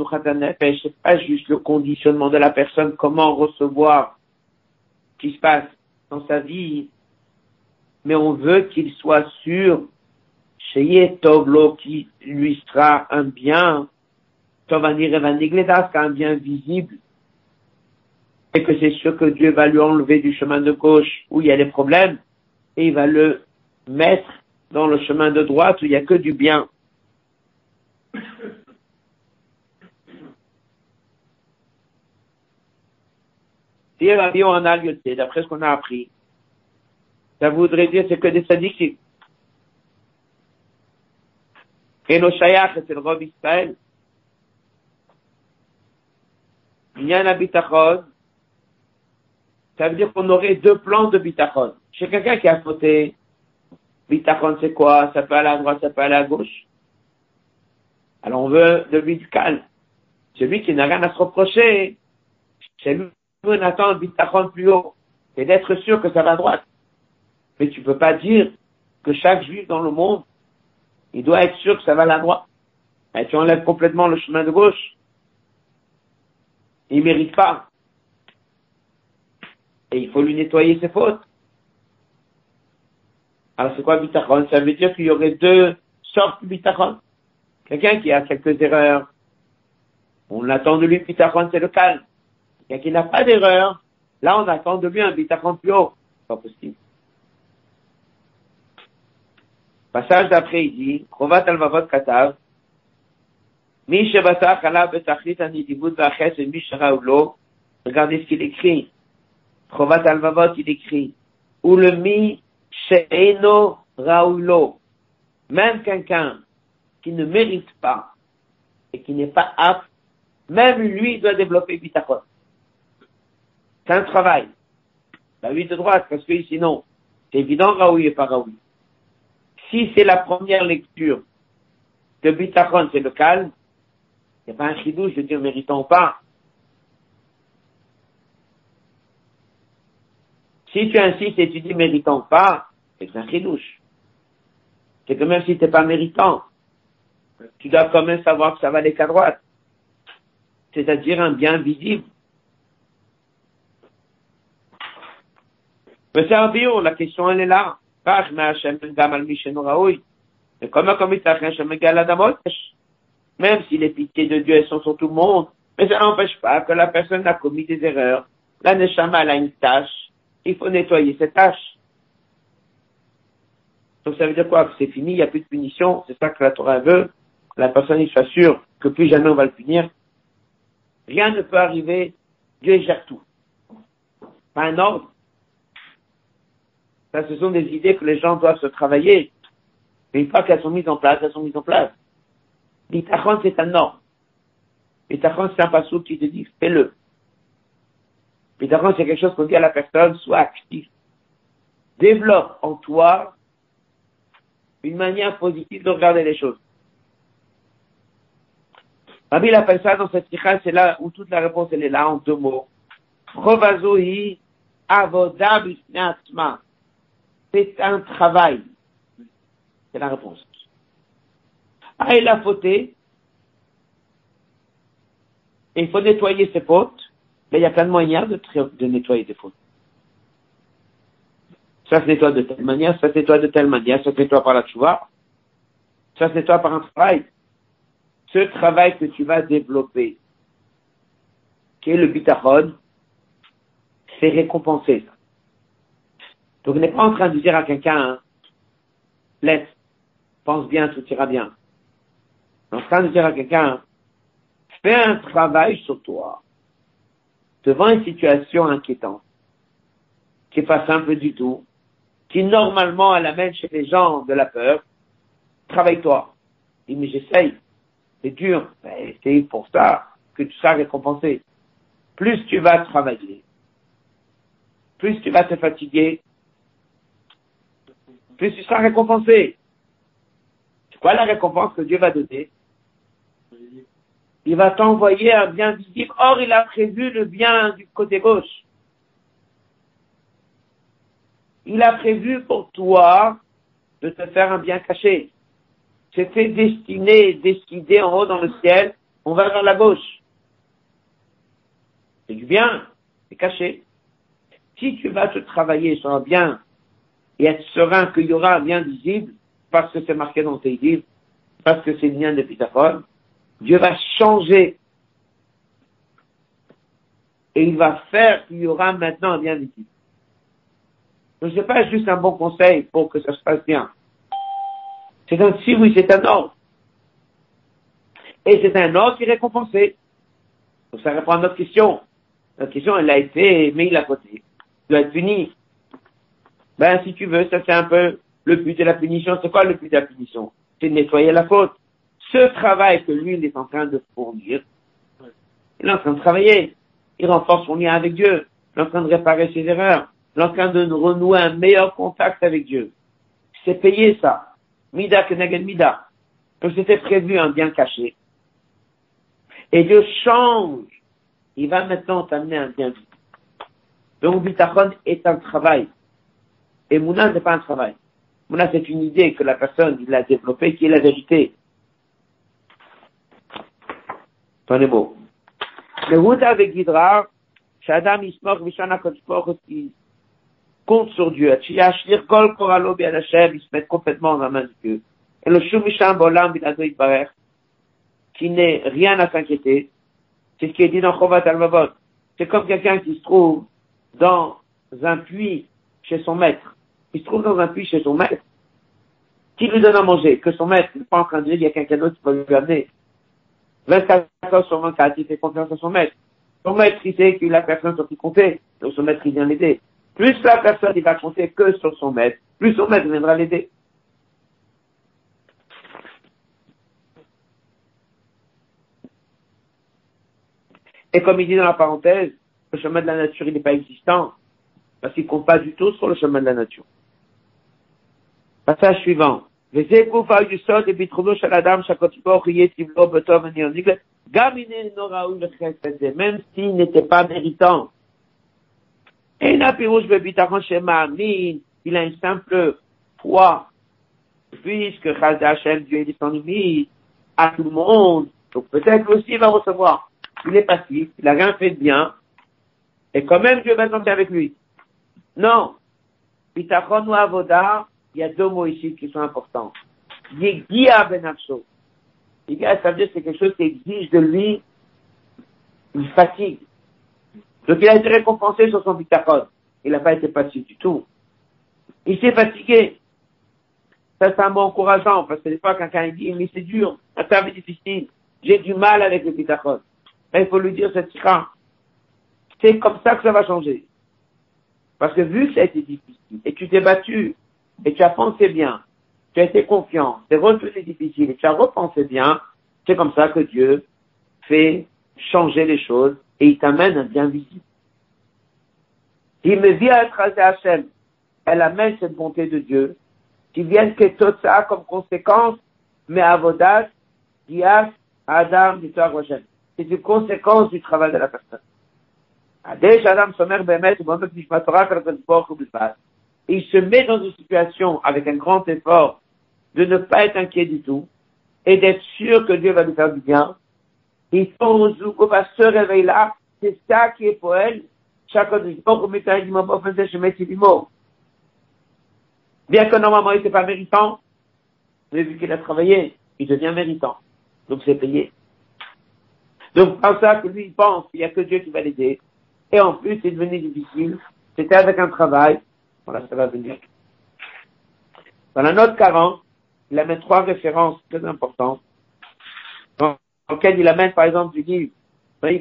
c'est pas juste le conditionnement de la personne, comment recevoir ce qui se passe dans sa vie, mais on veut qu'il soit sûr, chez Tovlo, qui lui sera un bien, un bien visible, et que c'est sûr que Dieu va lui enlever du chemin de gauche où il y a des problèmes, et il va le mettre dans le chemin de droite où il n'y a que du bien. Si avion en a d'après ce qu'on a appris, ça voudrait dire c'est que des sadiques. Et nos shayach, c'est le Rob Israël. Il y a un bitachon. Ça veut dire qu'on aurait deux plans de bitachon. Chez quelqu'un qui a fauté, bitachon c'est quoi? Ça peut aller à droite, ça peut aller à gauche. Alors on veut de lui du calme. Celui qui n'a rien à se reprocher, c'est lui attend un bitachon plus haut. C'est d'être sûr que ça va à droite. Mais tu peux pas dire que chaque juif dans le monde, il doit être sûr que ça va à la droite. Tu enlèves complètement le chemin de gauche. Il mérite pas. Et il faut lui nettoyer ses fautes. Alors c'est quoi bitachon? Ça veut dire qu'il y aurait deux sortes de bitachon. Quelqu'un qui a quelques erreurs, on attend de lui bitachon, c'est le calme. Quelqu'un qui n'a pas d'erreur, là on attend de lui un bitachon plus haut. Pas possible. Passage d'après, il dit, Chovat al-Mavot Katav, regardez ce qu'il écrit. Chovat al-Mavot, il écrit, ou le Mi Sheeno Raoulo, même quelqu'un qui ne mérite pas et qui n'est pas apte, même lui doit développer bitachon. C'est un travail. La vie de droite, parce que sinon, c'est évident, Raoui et pas Raoui. Si c'est la première lecture de Bitachon, c'est le calme, il n'y a pas un chidou, je veux dire, méritant pas. Si tu insistes et tu dis méritant pas, c'est un chidouche. C'est que même si tu n'es pas méritant, tu dois quand même savoir que ça va aller qu'à droite. C'est-à-dire un bien visible. Mais c'est un la question elle est là. Même si les pitiés de Dieu sont sur tout le monde, mais ça n'empêche pas que la personne a commis des erreurs. La Neshama, a une tâche. Il faut nettoyer cette tâche. Donc ça veut dire quoi? C'est fini, il n'y a plus de punition. C'est ça que la Torah veut. La personne, il soit que plus jamais on va le punir. Rien ne peut arriver. Dieu gère tout. Pas un ordre. Ça, ce sont des idées que les gens doivent se travailler. Mais une fois qu'elles sont mises en place, elles sont mises en place. L'itachon, c'est un ordre. L'itachon, c'est un passou qui te dit, fais-le. L'itachon, c'est quelque chose qu'on dit à la personne, sois actif. Développe en toi une manière positive de regarder les choses. Rabbi appelle ça dans cette sikha, c'est là où toute la réponse elle est là en deux mots. C'est un travail. C'est la réponse. Ah, il a fauté. Il faut nettoyer ses fautes. Mais il y a plein de moyens de, nettoyer des fautes. Ça se nettoie de telle manière, ça se nettoie de telle manière, ça se nettoie par la tchouva, ça se nettoie par un travail. Ce travail que tu vas développer, qui est le bitachon, c'est récompensé. Donc, on n'est pas en train de dire à quelqu'un, hein, laisse, pense bien, tout ira bien. On est en train de dire à quelqu'un, fais un travail sur toi, devant une situation inquiétante, qui n'est pas simple du tout, qui normalement elle amène chez les gens de la peur, travaille-toi. Dis, mais j'essaye, c'est dur, mais c'est pour ça que tu seras récompensé. Plus tu vas travailler, plus tu vas te fatiguer, plus tu seras récompensé. C'est quoi la récompense que Dieu va donner? Il va t'envoyer un bien visible. Or, il a prévu le bien du côté gauche. Il a prévu pour toi de te faire un bien caché. C'était destiné, décidé en haut dans le ciel, on va vers la gauche. C'est du bien, c'est caché. Si tu vas te travailler sur un bien et être serein qu'il y aura un bien visible, parce que c'est marqué dans tes livres, parce que c'est le lien de Pythagore, Dieu va changer. Et il va faire qu'il y aura maintenant un bien visible. Ce n'est pas juste un bon conseil pour que ça se passe bien. C'est un si oui, c'est un ordre. Et c'est un ordre qui est récompensé. Donc ça répond à notre question. Notre question, elle a été mise à côté. Tu dois être puni. Ben, si tu veux, ça c'est un peu le but de la punition. C'est quoi le but de la punition? C'est de nettoyer la faute. Ce travail que lui, il est en train de fournir, il est en train de travailler. Il renforce son lien avec Dieu. Il est en train de réparer ses erreurs. Il est en train de renouer un meilleur contact avec Dieu. C'est payé ça. Mida kenegel mida. Donc c'était prévu un bien caché. Et Dieu change. Il va maintenant t'amener un bien. Donc bitachon est un travail. Et Mouna n'est pas un travail. Mouna c'est une idée que la personne il a développée qui est la vérité. Tenez beau. Le Houda avec Gidra, Shadam Ismor Vishana Kotspor qui compte sur Dieu. Shir Kol Koralo Biad Hashem, il se met complètement dans la main de Dieu. Et le Shumisham Bolam Bilado Barer, qui n'est rien à s'inquiéter, c'est ce qui est dit dans Chovat Almavot. C'est comme quelqu'un qui se trouve dans un puits chez son maître. Il se trouve dans un puits chez son maître. Qui lui donne à manger? Que son maître n'est pas en train de dire, il y a quelqu'un d'autre qui va lui amener. 24 heures sur 24, il fait confiance à son maître. Son maître, il sait qu'il a personne sur qui compter. Donc son maître, il vient l'aider. Plus la personne, il va compter que sur son maître, plus son maître viendra l'aider. Et comme il dit dans la parenthèse, le chemin de la nature, il n'est pas existant, parce qu'il compte pas du tout sur le chemin de la nature. Passage suivant. Même s'il n'était pas méritant. Il a une simple foi, puisque Hashem, Dieu est descendu à tout le monde, donc peut-être aussi il va recevoir il est passif, il n'a rien fait de bien, et quand même Dieu va tomber avec lui. Non. Pitachon ou Avoda, il y a deux mots ici qui sont importants. Yegia benafsho. Yegia, ça veut dire que c'est quelque chose qui exige de lui une fatigue. Donc il a été récompensé sur son pitachon. Il n'a pas été passif du tout. Il s'est fatigué. Ça, c'est un mot encourageant, parce que des fois, quelqu'un dit, mais c'est dur, c'est difficile, j'ai du mal avec le pitachon il faut lui dire sera. C'est comme ça que ça va changer. Parce que vu que ça a été difficile, et tu t'es battu, et tu as pensé bien, tu as été confiant, c'est refusé difficile, et tu as repensé bien, c'est comme ça que Dieu fait changer les choses, et il t'amène un bien visible. Il me vient à écraser Hachem. Elle amène cette bonté de Dieu, qui vient que tout ça comme conséquence, mais avodat, dias, adam, c'est une conséquence du travail de la personne. Il se met dans une situation avec un grand effort de ne pas être inquiet du tout et d'être sûr que Dieu va lui faire du bien. Il faut va se réveiller là. C'est ça qui est pour elle. Bien que normalement il n'était pas méritant, mais vu qu'il a travaillé, il devient méritant. Donc c'est payé. Donc, par ça que lui, il pense qu'il n'y a que Dieu qui va l'aider. Et en plus, c'est devenu difficile. C'était avec un travail. Voilà, ça va venir. Dans la note 40, il amène trois références très importantes. Dans lequel il amène, par exemple, du livre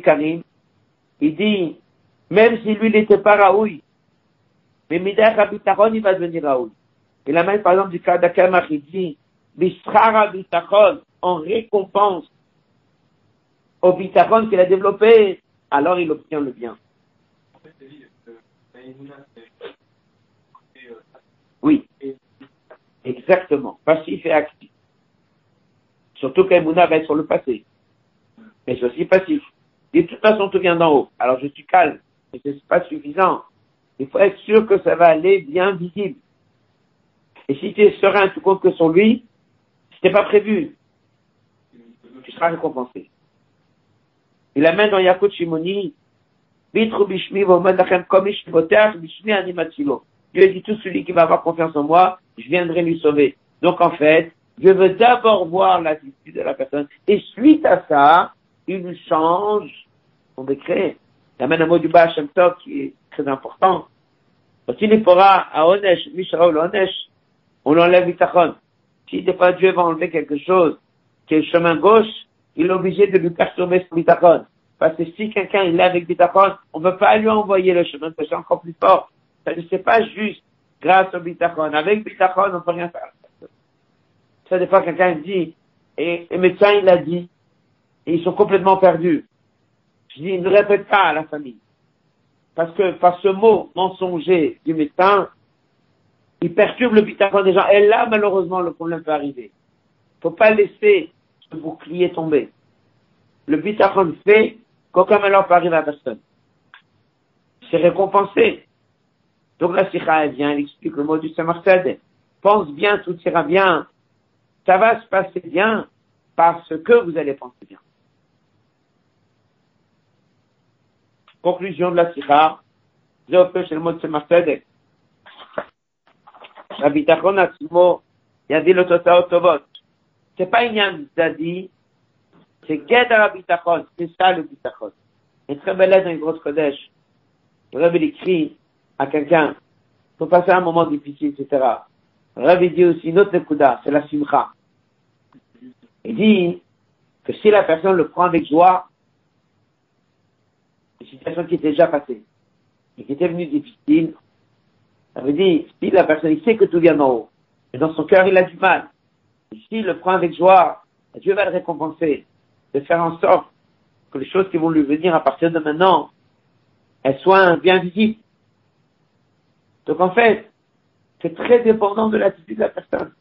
Karim. Il dit, même si lui, n'était pas Raoui, mais Midach Abitaron, il va devenir Raoui. Il amène, par exemple, du cas d'Akamach, il dit, Bishrara Bitachon, en récompense au bitachon qu'il a développé, alors il obtient le bien. Oui, exactement. Passif et actif. Surtout qu'Aimouna va être sur le passé. mais c'est aussi passif. De toute façon, tout vient d'en haut. Alors je suis calme, mais c'est pas suffisant. Il faut être sûr que ça va aller bien visible. Et si tu es serein, tout compte que sur lui, c'était pas prévu, tu seras récompensé. Il amène dans Yakut Shimoni, Bitru Bishmi Bishmi Animatilo. Dieu dit tout celui qui va avoir confiance en moi, je viendrai lui sauver. Donc en fait, Dieu veut d'abord voir l'attitude de la personne et suite à ça, il change son décret. Il amène un mot du bas Hashem Tov qui est très important. Quand il fera à Onesh, Mishraoul Onesh, on enlève Bitachon. Si des fois Dieu va enlever quelque chose qui est le chemin gauche, il est obligé de lui perturber son Bitachon. Parce que si quelqu'un est avec Bitachon, on ne peut pas lui envoyer le chemin c'est encore plus fort. Ça ne c'est pas juste grâce au Bitachon. Avec Bitachon, on ne peut rien faire. Ça, des fois, quelqu'un dit, et le médecin, il a dit, et ils sont complètement perdus. Je dis, ne répète pas à la famille. Parce que par ce mot mensonger du médecin, il perturbe le bitachon des gens. Et là, malheureusement, le problème peut arriver. Faut pas laisser ce bouclier tomber. Le bitachon fait qu'aucun malheur peut arriver à personne. C'est récompensé. Donc la sikha, elle vient, elle explique le mot du Samartad. Pense bien, tout ira bien. Ça va se passer bien parce que vous allez penser bien. Conclusion de la sikha. Zéopé chez le mot de Samartad. Rabbi Tachon Atzmo, il a dit le Totaotovot. C'est pas une Zadie c'est Ged la Bitachon, c'est ça le Bitachon. Et très belle dans une grosse Kodesh, le Rebbe écrit à quelqu'un, faut passer un moment difficile, etc. Le Rebbe dit aussi une autre Nekuda, c'est la Simcha. Il dit que si la personne le prend avec joie, une situation qui était déjà passée, et qui était venue difficile, ça veut dire, si la personne, il sait que tout vient d'en haut, mais dans son cœur, il a du mal. Et s'il le prend avec joie, Dieu va le récompenser de faire en sorte que les choses qui vont lui venir à partir de maintenant, elles soient bien visibles. Donc en fait, c'est très dépendant de l'attitude de la personne.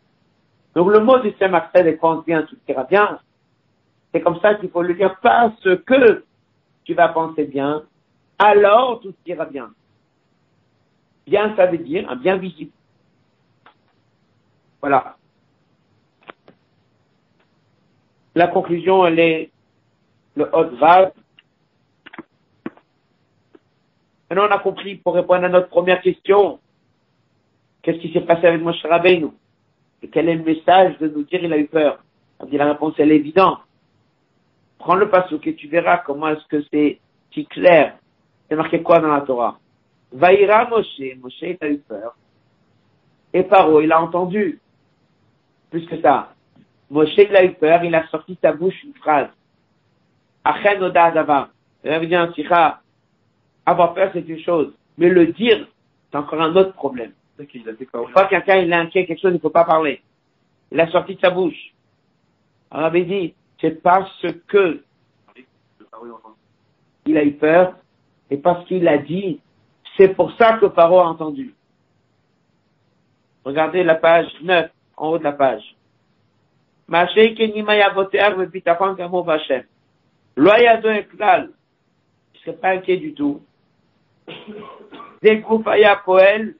Donc le mot du Saint est quand bien, tout ira bien. C'est comme ça qu'il faut le dire parce que tu vas penser bien, alors tout ira bien. Bien, ça veut dire un bien visible. Voilà. La conclusion, elle est le haut vague. Maintenant, on a compris, pour répondre à notre première question, qu'est-ce qui s'est passé avec Moshe Rabbeinu? Et quel est le message de nous dire il a eu peur? La réponse, elle est évidente. Prends le passo et tu verras comment est-ce que c'est si clair. C'est marqué quoi dans la Torah? Vaïra Moshe, Moshe il a eu peur. Et Paro, il a entendu. Plus que ça. Moshe, il a eu peur, il a sorti de sa bouche une phrase. Achen Oda Adava. Il avait dit un Avoir peur, c'est une chose. Mais le dire, c'est encore un autre problème. Pas quelqu'un, il est inquiet, quelque chose, il ne faut pas parler. Il a sorti de sa bouche. On avait dit, c'est parce que il a eu peur et parce qu'il a dit, c'est pour ça que Paro a entendu. Regardez la page 9, en haut de la page. Je serais pas inquiet du tout. Découpaya poel.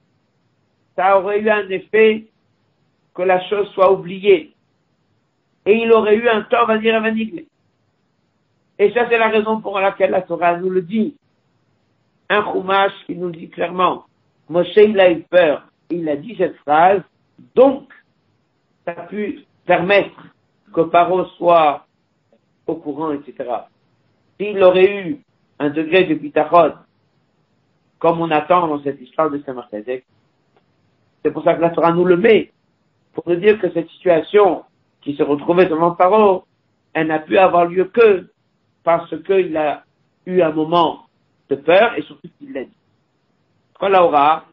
Ça aurait eu un effet que la chose soit oubliée. Et il aurait eu un tort à dire à Et ça, c'est la raison pour laquelle la Torah nous le dit un Chumash qui nous dit clairement, Moshe il a eu peur, il a dit cette phrase, donc ça a pu permettre que Paro soit au courant, etc. S'il aurait eu un degré de bitachon, comme on attend dans cette histoire de saint martin c'est pour ça que la Torah nous le met, pour nous dire que cette situation qui se retrouvait devant Paro, elle n'a pu avoir lieu que parce qu'il a eu un moment de peur et surtout qu'il l'a dit. Quand la aura,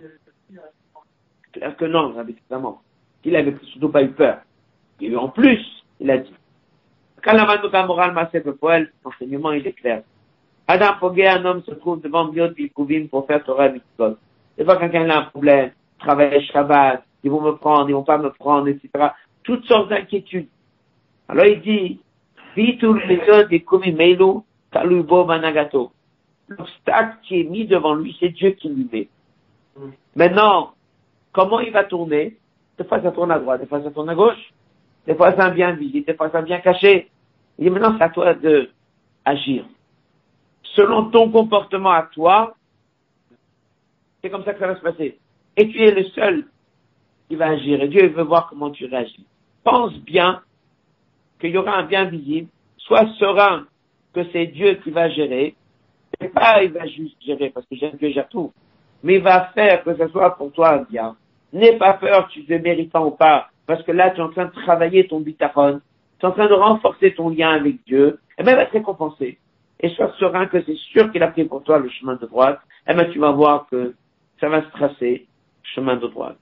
clair que non, évidemment. Il avait surtout pas eu peur. Et en plus, il a dit. L'enseignement il est clair. Adam Pogé, un homme se trouve devant Biot Bilkouvim pour faire Torah Mitzvot. C'est pas quelqu'un a un problème, travaille Shabbat, ils vont me prendre, ils vont pas me prendre, etc. Toutes sortes d'inquiétudes. Alors il dit, L'obstacle qui est mis devant lui, c'est Dieu qui lui met. Maintenant, comment il va tourner? Des fois ça tourne à droite, des fois ça tourne à gauche, des fois ça bien visible, des fois ça bien caché. Il dit maintenant c'est à toi de agir. Selon ton comportement à toi, c'est comme ça que ça va se passer. Et tu es le seul qui va agir. Et Dieu veut voir comment tu réagis. Pense bien qu'il y aura un bien visible. Sois serein que c'est Dieu qui va gérer. Et pas il va juste gérer parce que Dieu gère tout. Mais il va faire que ce soit pour toi un bien. N'aie pas peur, tu es méritant ou pas. Parce que là, tu es en train de travailler ton bitachon. Tu es en train de renforcer ton lien avec Dieu. Et bien, il va te récompenser. Et sois serein que c'est sûr qu'il a pris pour toi le chemin de droite. Et bien, tu vas voir que ça va se tracer, chemin de droite.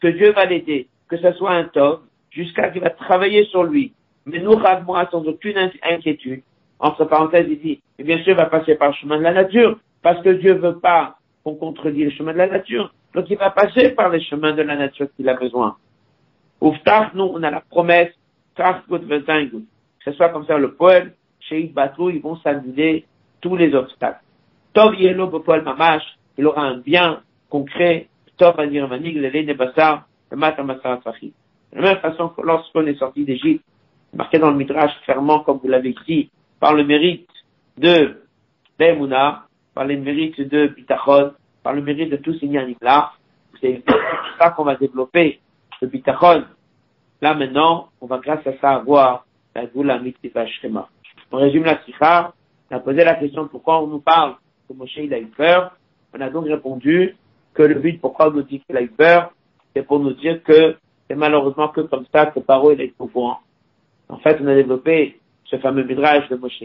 Que Dieu va l'aider, que ce soit un top, jusqu'à qu'il va travailler sur lui. Mais nous, moi sans aucune inquiétude. Entre parenthèses, il dit, et bien sûr, il va passer par le chemin de la nature, parce que Dieu veut pas qu'on contredit le chemin de la nature. Donc, il va passer par les chemins de la nature qu'il a besoin. Ouftach, nous, on a la promesse, que ce soit comme ça le poème, chez Batou, ils vont s'annuler tous les obstacles. Tov Yelo Bopol Mamash, il aura un bien concret, Tov Anir Manig, le le Matamassar De la même façon que lorsqu'on est sorti d'Égypte, marqué dans le Midrash clairement, comme vous l'avez dit, par le mérite de Bemouna, par le mérite de Bitachon, par le mérite de tous ces là c'est ça qu'on va développer, le Bitachon. Là maintenant, on va grâce à ça avoir la Goula Mitzvah Shema. On résume la Sikha, on a posé la question pourquoi on nous parle que Moshe il a eu peur? On a donc répondu que le but pourquoi on nous dit qu'il a eu peur, c'est pour nous dire que c'est malheureusement que comme ça que Paro est au courant. En fait, on a développé ce fameux midrash de Moshe